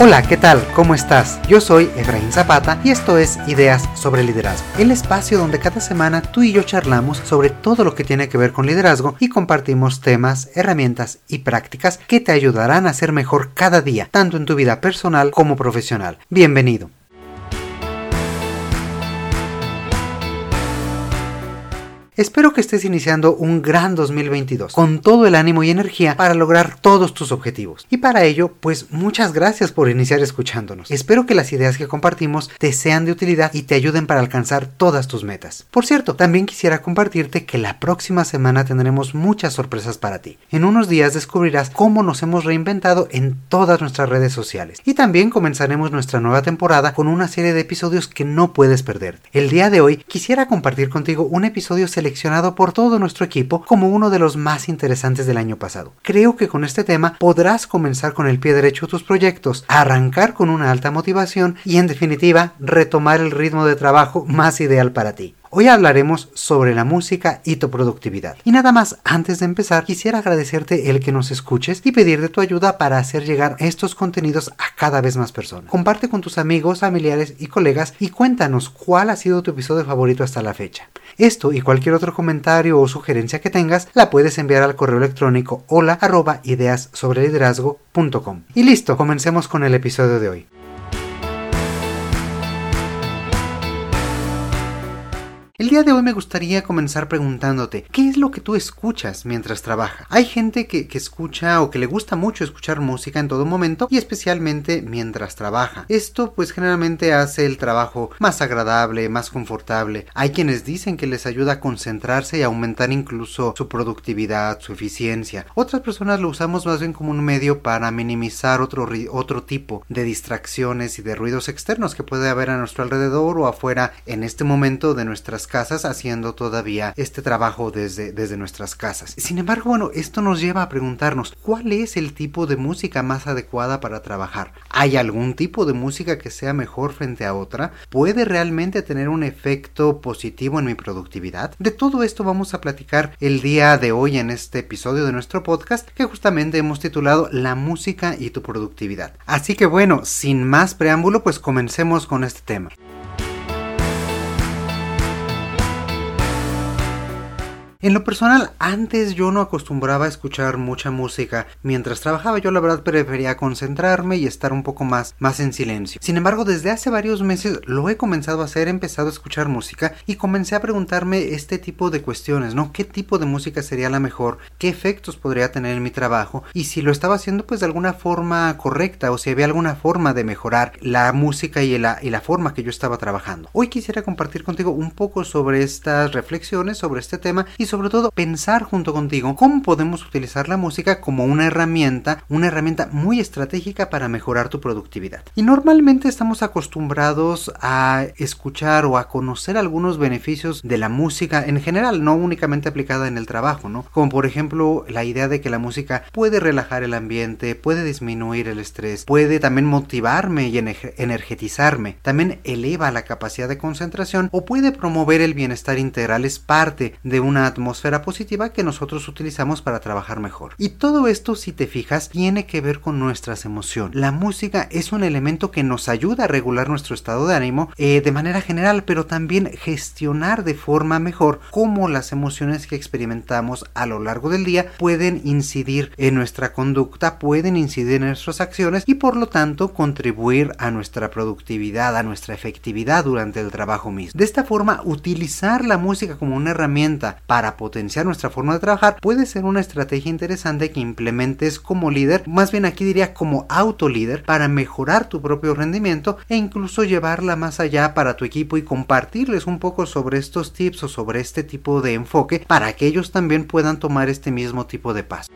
Hola, ¿qué tal? ¿Cómo estás? Yo soy Efraín Zapata y esto es Ideas sobre Liderazgo, el espacio donde cada semana tú y yo charlamos sobre todo lo que tiene que ver con liderazgo y compartimos temas, herramientas y prácticas que te ayudarán a ser mejor cada día, tanto en tu vida personal como profesional. Bienvenido. Espero que estés iniciando un gran 2022 con todo el ánimo y energía para lograr todos tus objetivos. Y para ello, pues muchas gracias por iniciar escuchándonos. Espero que las ideas que compartimos te sean de utilidad y te ayuden para alcanzar todas tus metas. Por cierto, también quisiera compartirte que la próxima semana tendremos muchas sorpresas para ti. En unos días descubrirás cómo nos hemos reinventado en todas nuestras redes sociales. Y también comenzaremos nuestra nueva temporada con una serie de episodios que no puedes perderte. El día de hoy quisiera compartir contigo un episodio seleccionado por todo nuestro equipo como uno de los más interesantes del año pasado. Creo que con este tema podrás comenzar con el pie derecho tus proyectos, arrancar con una alta motivación y en definitiva retomar el ritmo de trabajo más ideal para ti. Hoy hablaremos sobre la música y tu productividad. Y nada más, antes de empezar, quisiera agradecerte el que nos escuches y pedir de tu ayuda para hacer llegar estos contenidos a cada vez más personas. Comparte con tus amigos, familiares y colegas y cuéntanos cuál ha sido tu episodio favorito hasta la fecha. Esto y cualquier otro comentario o sugerencia que tengas la puedes enviar al correo electrónico hola ideas. Y listo, comencemos con el episodio de hoy. El día de hoy me gustaría comenzar preguntándote, ¿qué es lo que tú escuchas mientras trabajas? Hay gente que, escucha o que le gusta mucho escuchar música en todo momento y especialmente mientras trabaja. Esto pues generalmente hace el trabajo más agradable, más confortable. Hay quienes dicen que les ayuda a concentrarse y aumentar incluso su productividad, su eficiencia. Otras personas lo usamos más bien como un medio para minimizar otro, otro tipo de distracciones y de ruidos externos que puede haber a nuestro alrededor o afuera en este momento de nuestras casas haciendo todavía este trabajo desde, desde nuestras casas. Sin embargo, bueno, esto nos lleva a preguntarnos cuál es el tipo de música más adecuada para trabajar. ¿Hay algún tipo de música que sea mejor frente a otra? ¿Puede realmente tener un efecto positivo en mi productividad? De todo esto vamos a platicar el día de hoy en este episodio de nuestro podcast que justamente hemos titulado La música y tu productividad. Así que bueno, sin más preámbulo, pues comencemos con este tema. En lo personal, antes yo no acostumbraba a escuchar mucha música. Mientras trabajaba yo la verdad prefería concentrarme y estar un poco más, más en silencio. Sin embargo, desde hace varios meses lo he comenzado a hacer, he empezado a escuchar música y comencé a preguntarme este tipo de cuestiones, ¿no? ¿Qué tipo de música sería la mejor? ¿Qué efectos podría tener en mi trabajo? Y si lo estaba haciendo pues de alguna forma correcta o si había alguna forma de mejorar la música y la, y la forma que yo estaba trabajando. Hoy quisiera compartir contigo un poco sobre estas reflexiones, sobre este tema y sobre todo pensar junto contigo cómo podemos utilizar la música como una herramienta, una herramienta muy estratégica para mejorar tu productividad. Y normalmente estamos acostumbrados a escuchar o a conocer algunos beneficios de la música en general, no únicamente aplicada en el trabajo, ¿no? Como por ejemplo la idea de que la música puede relajar el ambiente, puede disminuir el estrés, puede también motivarme y energetizarme, también eleva la capacidad de concentración o puede promover el bienestar integral, es parte de una atmósfera atmósfera positiva que nosotros utilizamos para trabajar mejor. Y todo esto, si te fijas, tiene que ver con nuestras emociones. La música es un elemento que nos ayuda a regular nuestro estado de ánimo eh, de manera general, pero también gestionar de forma mejor cómo las emociones que experimentamos a lo largo del día pueden incidir en nuestra conducta, pueden incidir en nuestras acciones y por lo tanto contribuir a nuestra productividad, a nuestra efectividad durante el trabajo mismo. De esta forma, utilizar la música como una herramienta para potenciar nuestra forma de trabajar puede ser una estrategia interesante que implementes como líder, más bien aquí diría como autolíder, para mejorar tu propio rendimiento e incluso llevarla más allá para tu equipo y compartirles un poco sobre estos tips o sobre este tipo de enfoque para que ellos también puedan tomar este mismo tipo de paso.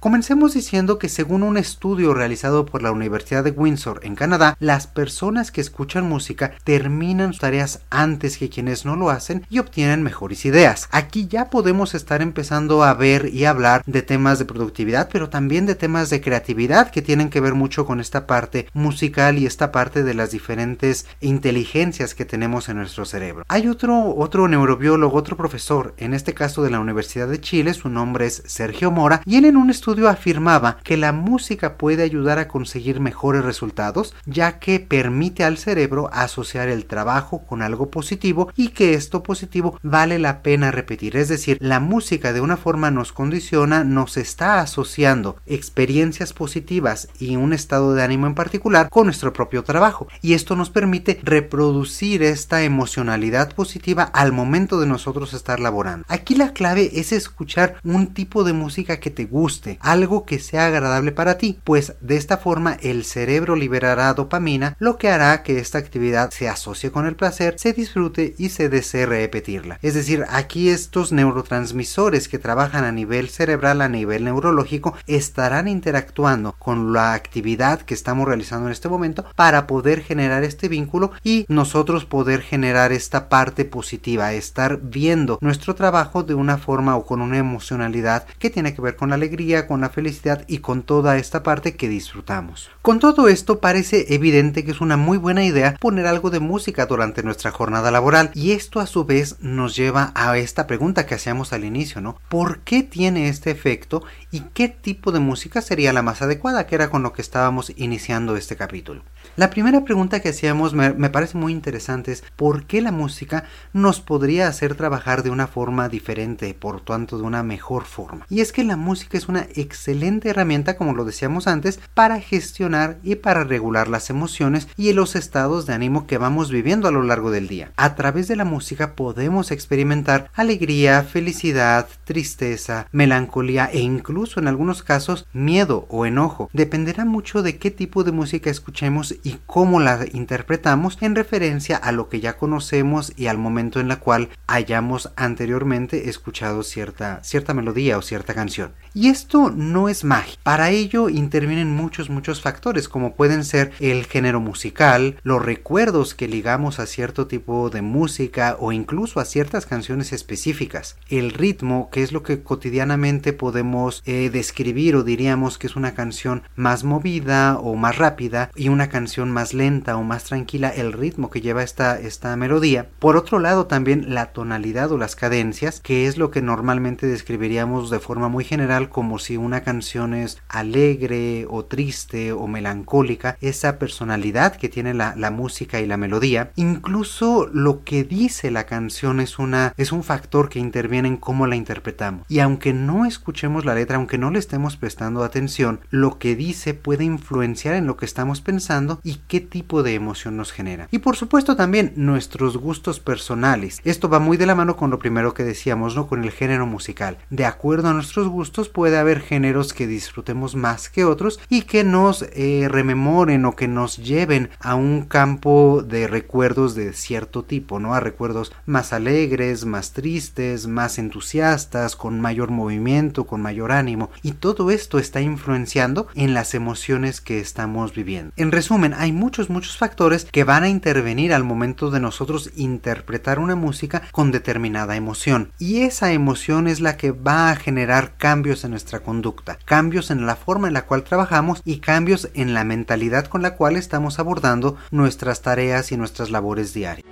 Comencemos diciendo que según un estudio realizado por la Universidad de Windsor en Canadá, las personas que escuchan música terminan sus tareas antes que quienes no lo hacen y obtienen mejores ideas. Aquí ya podemos estar empezando a ver y hablar de temas de productividad, pero también de temas de creatividad que tienen que ver mucho con esta parte musical y esta parte de las diferentes inteligencias que tenemos en nuestro cerebro. Hay otro otro neurobiólogo, otro profesor, en este caso de la Universidad de Chile, su nombre es Sergio Mora, y él en un estudio afirmaba que la música puede ayudar a conseguir mejores resultados, ya que permite al cerebro asociar el trabajo con algo positivo y que esto positivo vale la pena repetir. Es decir, la música de una forma nos condiciona, nos está asociando experiencias positivas y un estado de ánimo en particular con nuestro propio trabajo. Y esto nos permite reproducir esta emocionalidad positiva al momento de nosotros estar laborando. Aquí la clave es escuchar un tipo de música que te guste, algo que sea agradable para ti, pues de esta forma el cerebro liberará dopamina, lo que hará que esta actividad se asocie con el placer, se disfrute y se desee repetirla. Es decir, aquí estos neurotransmisores que trabajan a nivel cerebral, a nivel neurológico, estarán interactuando con la actividad que estamos realizando en este momento para poder generar este vínculo y nosotros poder generar esta parte positiva, estar viendo nuestro trabajo de una forma o con una emocionalidad que tiene que ver con la alegría, con la felicidad y con toda esta parte que disfrutamos. Con todo esto parece evidente que es una muy buena idea poner algo de música durante nuestra jornada laboral y esto a su vez nos lleva a esta pregunta que hacíamos al inicio, ¿no? ¿Por qué tiene este efecto y qué tipo de música sería la más adecuada, que era con lo que estábamos iniciando este capítulo? La primera pregunta que hacíamos me, parece muy interesante es ¿por qué la música nos podría hacer trabajar de una forma diferente, por tanto de una mejor forma? Y es que la música es una excelente herramienta, como lo decíamos antes, para gestionar y para regular las emociones y los estados de ánimo que vamos viviendo a lo largo del día. A través de la música podemos experimentar alegría, felicidad, tristeza, melancolía e incluso en algunos casos miedo o enojo. Dependerá mucho de qué tipo de música escuchemos y cómo la interpretamos en referencia a lo que ya conocemos y al momento en la cual hayamos anteriormente escuchado cierta, cierta melodía o cierta canción. Y esto no es magia. Para ello intervienen muchos, muchos factores, como pueden ser el género musical, los recuerdos que ligamos a cierto tipo de música o incluso a ciertas canciones específicas, el ritmo, que es lo que cotidianamente podemos eh, describir o diríamos que es una canción más movida o más rápida y una canción más lenta o más tranquila, el ritmo que lleva esta, esta melodía. Por otro lado, también la tonalidad o las cadencias, que es lo que normalmente describiríamos de forma muy general como si una canción es alegre o triste o melancólica, esa personalidad que tiene la, la música y la melodía, incluso lo que dice la canción es una es un factor que interviene en cómo la interpretamos. Y aunque no escuchemos la letra, aunque no le estemos prestando atención, lo que dice puede influenciar en lo que estamos pensando y qué tipo de emoción nos genera. Y por supuesto también nuestros gustos personales. Esto va muy de la mano con lo primero que decíamos, ¿no? Con el género musical. De acuerdo a nuestros gustos puede haber géneros que disfrutemos más que otros y que nos eh, rememoren o que nos lleven a un campo de recuerdos de cierto tipo, ¿no? A recuerdos más alegres, más tristes, más entusiastas, con mayor movimiento, con mayor ánimo. Y todo esto está influenciando en las emociones que estamos viviendo. En resumen, hay muchos, muchos factores que van a intervenir al momento de nosotros interpretar una música con determinada emoción. Y esa emoción es la que va a generar cambios en nuestra conducta, cambios en la forma en la cual trabajamos y cambios en la mentalidad con la cual estamos abordando nuestras tareas y nuestras labores diarias.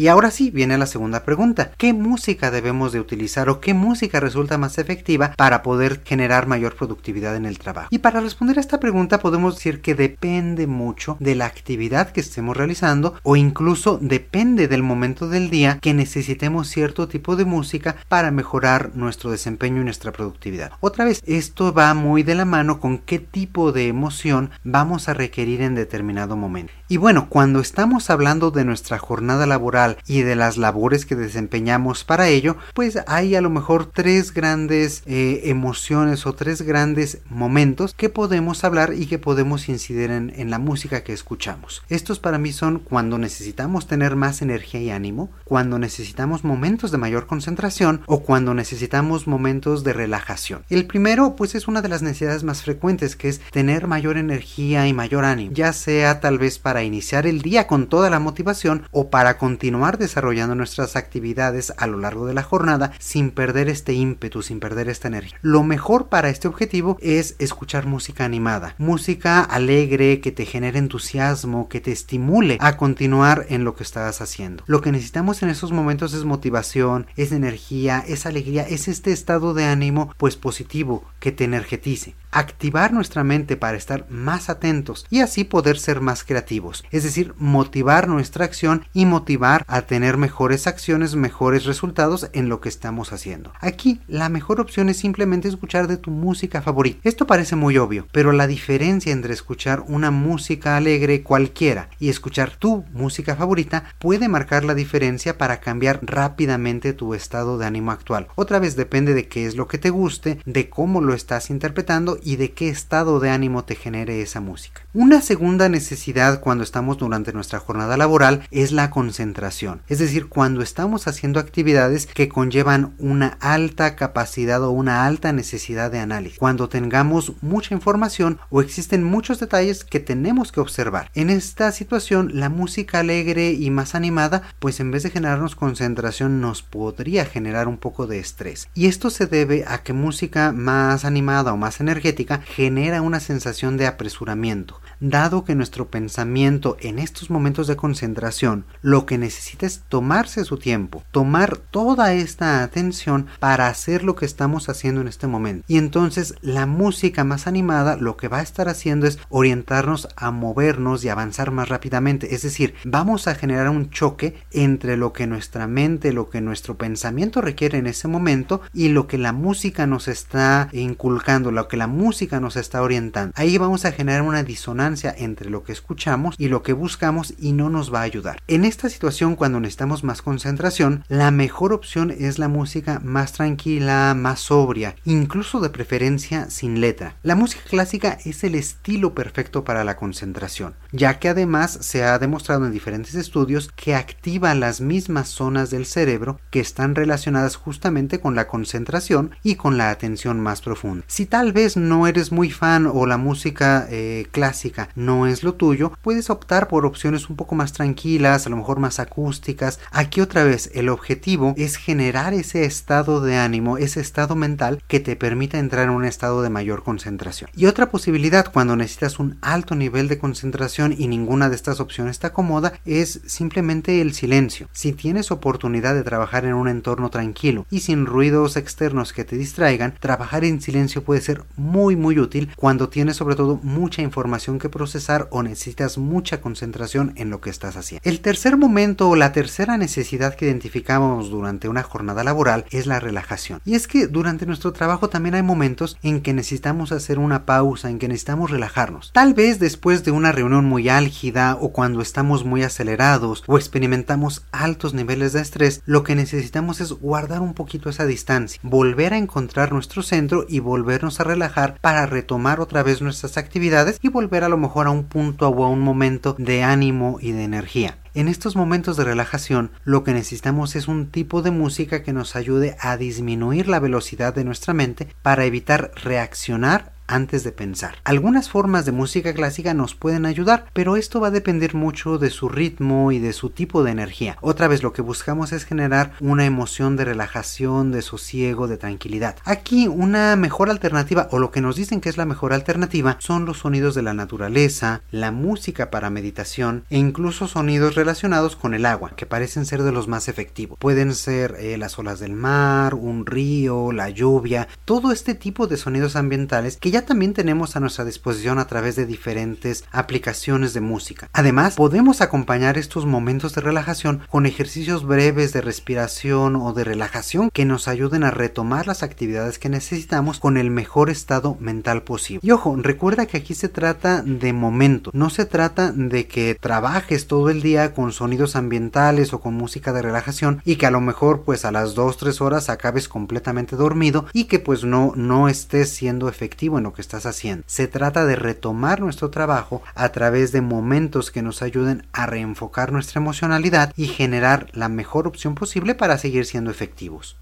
Y ahora sí viene la segunda pregunta. ¿Qué música debemos de utilizar o qué música resulta más efectiva para poder generar mayor productividad en el trabajo? Y para responder a esta pregunta podemos decir que depende mucho de la actividad que estemos realizando o incluso depende del momento del día que necesitemos cierto tipo de música para mejorar nuestro desempeño y nuestra productividad. Otra vez, esto va muy de la mano con qué tipo de emoción vamos a requerir en determinado momento. Y bueno, cuando estamos hablando de nuestra jornada laboral y de las labores que desempeñamos para ello, pues hay a lo mejor tres grandes eh, emociones o tres grandes momentos que podemos hablar y que podemos incidir en, en la música que escuchamos. Estos para mí son cuando necesitamos tener más energía y ánimo, cuando necesitamos momentos de mayor concentración o cuando necesitamos momentos de relajación. El primero pues es una de las necesidades más frecuentes que es tener mayor energía y mayor ánimo, ya sea tal vez para iniciar el día con toda la motivación o para continuar desarrollando nuestras actividades a lo largo de la jornada sin perder este ímpetu, sin perder esta energía. Lo mejor para este objetivo es escuchar música animada, música alegre que te genere entusiasmo, que te estimule a continuar en lo que estás haciendo. Lo que necesitamos en esos momentos es motivación, es energía, es alegría, es este estado de ánimo pues positivo que te energetice activar nuestra mente para estar más atentos y así poder ser más creativos, es decir, motivar nuestra acción y motivar a tener mejores acciones, mejores resultados en lo que estamos haciendo. Aquí la mejor opción es simplemente escuchar de tu música favorita. Esto parece muy obvio, pero la diferencia entre escuchar una música alegre cualquiera y escuchar tu música favorita puede marcar la diferencia para cambiar rápidamente tu estado de ánimo actual. Otra vez depende de qué es lo que te guste, de cómo lo estás interpretando y de qué estado de ánimo te genere esa música. Una segunda necesidad cuando estamos durante nuestra jornada laboral es la concentración, es decir, cuando estamos haciendo actividades que conllevan una alta capacidad o una alta necesidad de análisis, cuando tengamos mucha información o existen muchos detalles que tenemos que observar. En esta situación, la música alegre y más animada, pues en vez de generarnos concentración, nos podría generar un poco de estrés. Y esto se debe a que música más animada o más energética genera una sensación de apresuramiento, dado que nuestro pensamiento en estos momentos de concentración lo que necesita es tomarse su tiempo, tomar toda esta atención para hacer lo que estamos haciendo en este momento. Y entonces la música más animada lo que va a estar haciendo es orientarnos a movernos y avanzar más rápidamente. Es decir, vamos a generar un choque entre lo que nuestra mente, lo que nuestro pensamiento requiere en ese momento y lo que la música nos está inculcando, lo que la música nos está orientando. Ahí vamos a generar una disonancia entre lo que escuchamos y lo que buscamos y no nos va a ayudar. En esta situación, cuando necesitamos más concentración, la mejor opción es la música más tranquila, más sobria, incluso de preferencia sin letra. La música clásica es el estilo perfecto para la concentración, ya que además se ha demostrado en diferentes estudios que activa las mismas zonas del cerebro que están relacionadas justamente con la concentración y con la atención más profunda. Si tal vez eres muy fan o la música eh, clásica no es lo tuyo, puedes optar por opciones un poco más tranquilas, a lo mejor más acústicas. Aquí otra vez el objetivo es generar ese estado de ánimo, ese estado mental que te permita entrar en un estado de mayor concentración. Y otra posibilidad cuando necesitas un alto nivel de concentración y ninguna de estas opciones te acomoda es simplemente el silencio. Si tienes oportunidad de trabajar en un entorno tranquilo y sin ruidos externos que te distraigan, trabajar en silencio puede ser muy muy muy útil cuando tienes sobre todo mucha información que procesar o necesitas mucha concentración en lo que estás haciendo. El tercer momento o la tercera necesidad que identificamos durante una jornada laboral es la relajación. Y es que durante nuestro trabajo también hay momentos en que necesitamos hacer una pausa, en que necesitamos relajarnos. Tal vez después de una reunión muy álgida o cuando estamos muy acelerados o experimentamos altos niveles de estrés, lo que necesitamos es guardar un poquito esa distancia, volver a encontrar nuestro centro y volvernos a relajar para retomar otra vez nuestras actividades y volver a lo mejor a un punto o a un momento de ánimo y de energía. En estos momentos de relajación lo que necesitamos es un tipo de música que nos ayude a disminuir la velocidad de nuestra mente para evitar reaccionar antes de pensar. Algunas formas de música clásica nos pueden ayudar, pero esto va a depender mucho de su ritmo y de su tipo de energía. Otra vez lo que buscamos es generar una emoción de relajación, de sosiego, de tranquilidad. Aquí una mejor alternativa o lo que nos dicen que es la mejor alternativa son los sonidos de la naturaleza, la música para meditación e incluso sonidos relacionados con el agua, que parecen ser de los más efectivos. Pueden ser eh, las olas del mar, un río, la lluvia, todo este tipo de sonidos ambientales que ya también tenemos a nuestra disposición a través de diferentes aplicaciones de música. Además, podemos acompañar estos momentos de relajación con ejercicios breves de respiración o de relajación que nos ayuden a retomar las actividades que necesitamos con el mejor estado mental posible. Y ojo, recuerda que aquí se trata de momento, no se trata de que trabajes todo el día con sonidos ambientales o con música de relajación y que a lo mejor pues a las 2-3 horas acabes completamente dormido y que pues no, no estés siendo efectivo en lo que estás haciendo. Se trata de retomar nuestro trabajo a través de momentos que nos ayuden a reenfocar nuestra emocionalidad y generar la mejor opción posible para seguir siendo efectivos.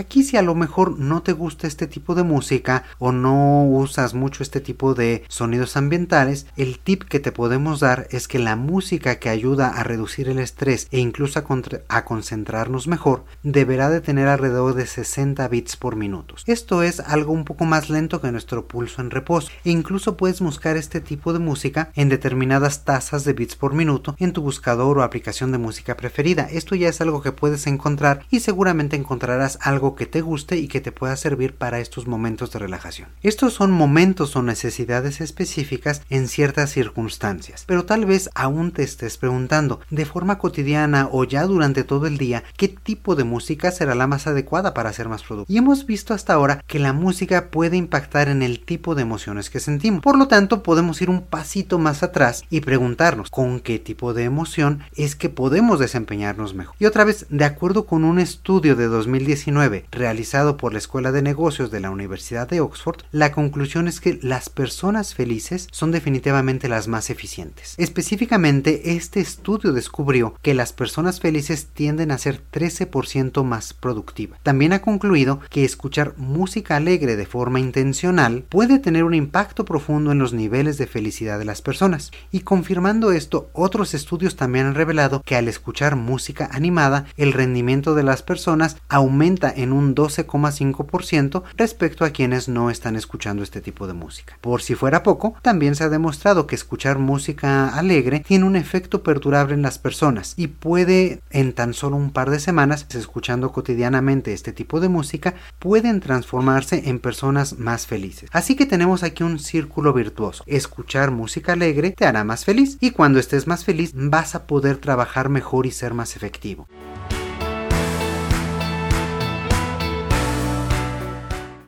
Aquí si a lo mejor no te gusta este tipo de música o no usas mucho este tipo de sonidos ambientales, el tip que te podemos dar es que la música que ayuda a reducir el estrés e incluso a, concentrarnos mejor deberá de tener alrededor de 60 bits por minuto. Esto es algo un poco más lento que nuestro pulso en reposo e incluso puedes buscar este tipo de música en determinadas tasas de bits por minuto en tu buscador o aplicación de música preferida. Esto ya es algo que puedes encontrar y seguramente encontrarás algo que te guste y que te pueda servir para estos momentos de relajación. Estos son momentos o necesidades específicas en ciertas circunstancias, pero tal vez aún te estés preguntando de forma cotidiana o ya durante todo el día qué tipo de música será la más adecuada para ser más productivo. Y hemos visto hasta ahora que la música puede impactar en el tipo de emociones que sentimos. Por lo tanto, podemos ir un pasito más atrás y preguntarnos con qué tipo de emoción es que podemos desempeñarnos mejor. Y otra vez, de acuerdo con un estudio de 2019 realizado por la Escuela de Negocios de la Universidad de Oxford, la conclusión es que las personas felices son definitivamente las más eficientes. Específicamente, este estudio descubrió que las personas felices tienden a ser 13% más productivas. También ha concluido que escuchar música alegre de forma intencional puede tener un impacto profundo en los niveles de felicidad de las personas. Y confirmando esto, otros estudios también han revelado que al escuchar música animada, el rendimiento de las personas aumenta en un 12,5% respecto a quienes no están escuchando este tipo de música. Por si fuera poco, también se ha demostrado que escuchar música alegre tiene un efecto perdurable en las personas y puede en tan solo un par de semanas, escuchando cotidianamente este tipo de música, pueden transformarse en personas más felices. Así que tenemos aquí un círculo virtuoso. Escuchar música alegre te hará más feliz y cuando estés más feliz vas a poder trabajar mejor y ser más efectivo.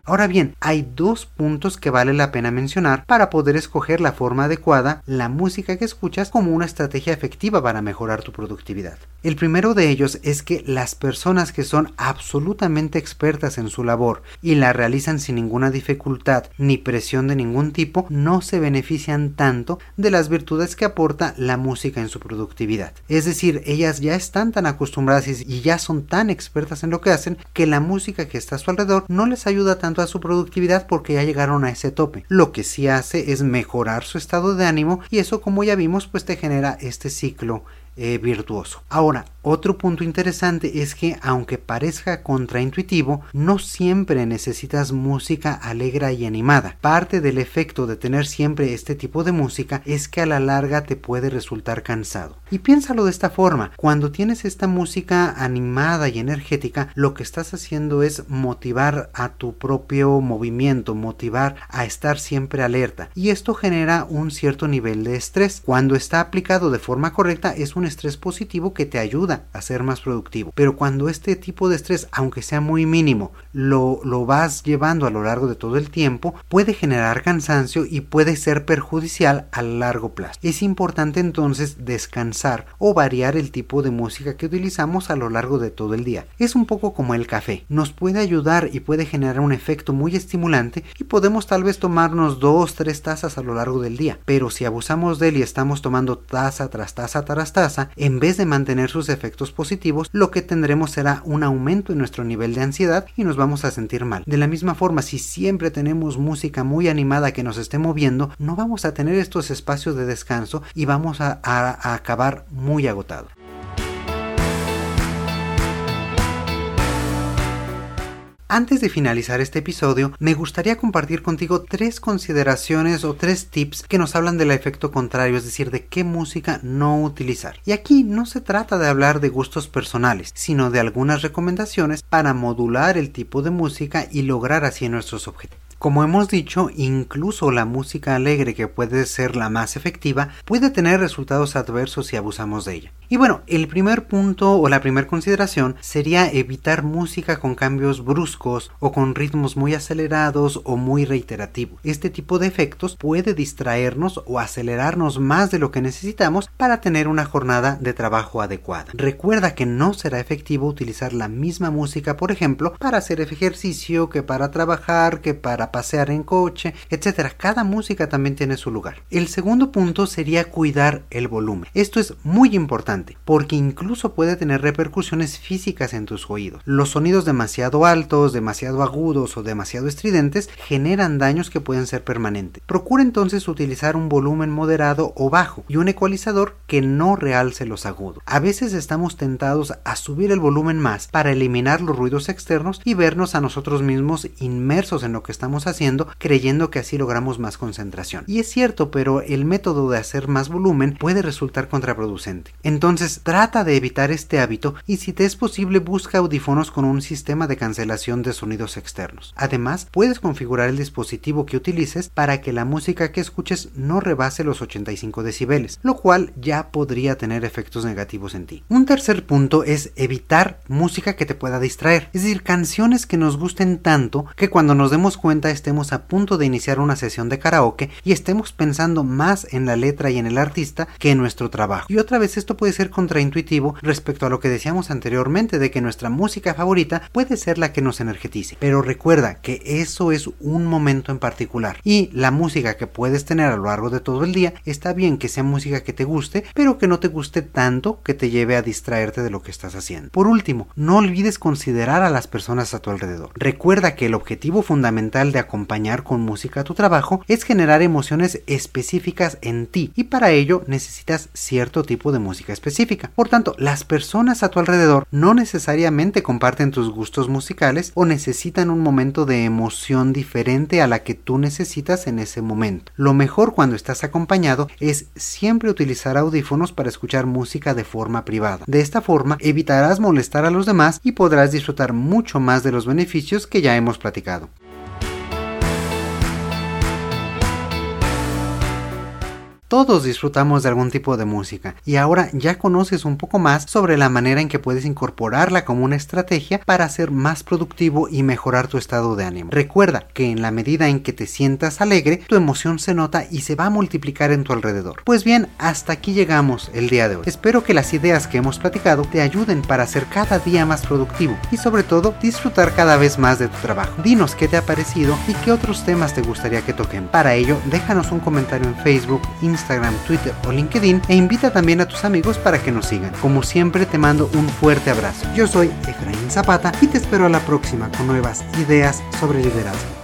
Ahora bien, hay dos puntos que vale la pena mencionar para poder escoger la forma adecuada, la música que escuchas como una estrategia efectiva para mejorar tu productividad. El primero de ellos es que las personas que son absolutamente expertas en su labor y la realizan sin ninguna dificultad ni presión de ningún tipo, no se benefician tanto de las virtudes que aporta la música en su productividad. Es decir, ellas ya están tan acostumbradas y ya son tan expertas en lo que hacen que la música que está a su alrededor no les ayuda tanto su productividad porque ya llegaron a ese tope. Lo que sí hace es mejorar su estado de ánimo y eso como ya vimos pues te genera este ciclo eh, virtuoso. Ahora, otro punto interesante es que aunque parezca contraintuitivo, no siempre necesitas música alegre y animada. Parte del efecto de tener siempre este tipo de música es que a la larga te puede resultar cansado. Y piénsalo de esta forma, cuando tienes esta música animada y energética, lo que estás haciendo es motivar a tu propio movimiento, motivar a estar siempre alerta. Y esto genera un cierto nivel de estrés. Cuando está aplicado de forma correcta es un estrés positivo que te ayuda a ser más productivo. Pero cuando este tipo de estrés, aunque sea muy mínimo, lo, lo vas llevando a lo largo de todo el tiempo, puede generar cansancio y puede ser perjudicial a largo plazo. Es importante entonces descansar o variar el tipo de música que utilizamos a lo largo de todo el día. Es un poco como el café. Nos puede ayudar y puede generar un efecto muy estimulante y podemos tal vez tomarnos dos, tres tazas a lo largo del día. Pero si abusamos de él y estamos tomando taza tras taza tras taza, en vez de mantener sus efectos positivos, lo que tendremos será un aumento en nuestro nivel de ansiedad y nos vamos a sentir mal. De la misma forma, si siempre tenemos música muy animada que nos esté moviendo, no vamos a tener estos espacios de descanso y vamos a, a acabar muy agotado. Antes de finalizar este episodio, me gustaría compartir contigo tres consideraciones o tres tips que nos hablan del efecto contrario, es decir, de qué música no utilizar. Y aquí no se trata de hablar de gustos personales, sino de algunas recomendaciones para modular el tipo de música y lograr así nuestros objetivos. Como hemos dicho, incluso la música alegre que puede ser la más efectiva puede tener resultados adversos si abusamos de ella. Y bueno, el primer punto o la primera consideración sería evitar música con cambios bruscos o con ritmos muy acelerados o muy reiterativos. Este tipo de efectos puede distraernos o acelerarnos más de lo que necesitamos para tener una jornada de trabajo adecuada. Recuerda que no será efectivo utilizar la misma música, por ejemplo, para hacer ejercicio que para trabajar, que para pasear en coche, etcétera. Cada música también tiene su lugar. El segundo punto sería cuidar el volumen. Esto es muy importante porque incluso puede tener repercusiones físicas en tus oídos. Los sonidos demasiado altos, demasiado agudos o demasiado estridentes generan daños que pueden ser permanentes. Procura entonces utilizar un volumen moderado o bajo y un ecualizador que no realce los agudos. A veces estamos tentados a subir el volumen más para eliminar los ruidos externos y vernos a nosotros mismos inmersos en lo que estamos haciendo creyendo que así logramos más concentración. Y es cierto, pero el método de hacer más volumen puede resultar contraproducente. Entonces trata de evitar este hábito y si te es posible busca audífonos con un sistema de cancelación de sonidos externos. Además, puedes configurar el dispositivo que utilices para que la música que escuches no rebase los 85 decibeles, lo cual ya podría tener efectos negativos en ti. Un tercer punto es evitar música que te pueda distraer, es decir, canciones que nos gusten tanto que cuando nos demos cuenta estemos a punto de iniciar una sesión de karaoke y estemos pensando más en la letra y en el artista que en nuestro trabajo. Y otra vez esto puede ser contraintuitivo respecto a lo que decíamos anteriormente de que nuestra música favorita puede ser la que nos energetice. Pero recuerda que eso es un momento en particular y la música que puedes tener a lo largo de todo el día está bien que sea música que te guste, pero que no te guste tanto que te lleve a distraerte de lo que estás haciendo. Por último, no olvides considerar a las personas a tu alrededor. Recuerda que el objetivo fundamental de acompañar con música tu trabajo es generar emociones específicas en ti y para ello necesitas cierto tipo de música específica. Por tanto, las personas a tu alrededor no necesariamente comparten tus gustos musicales o necesitan un momento de emoción diferente a la que tú necesitas en ese momento. Lo mejor cuando estás acompañado es siempre utilizar audífonos para escuchar música de forma privada. De esta forma evitarás molestar a los demás y podrás disfrutar mucho más de los beneficios que ya hemos platicado. Todos disfrutamos de algún tipo de música y ahora ya conoces un poco más sobre la manera en que puedes incorporarla como una estrategia para ser más productivo y mejorar tu estado de ánimo. Recuerda que en la medida en que te sientas alegre, tu emoción se nota y se va a multiplicar en tu alrededor. Pues bien, hasta aquí llegamos el día de hoy. Espero que las ideas que hemos platicado te ayuden para ser cada día más productivo y sobre todo disfrutar cada vez más de tu trabajo. Dinos qué te ha parecido y qué otros temas te gustaría que toquen. Para ello, déjanos un comentario en Facebook, Instagram, Instagram, Twitter o LinkedIn e invita también a tus amigos para que nos sigan. Como siempre te mando un fuerte abrazo. Yo soy Efraín Zapata y te espero a la próxima con nuevas ideas sobre liderazgo.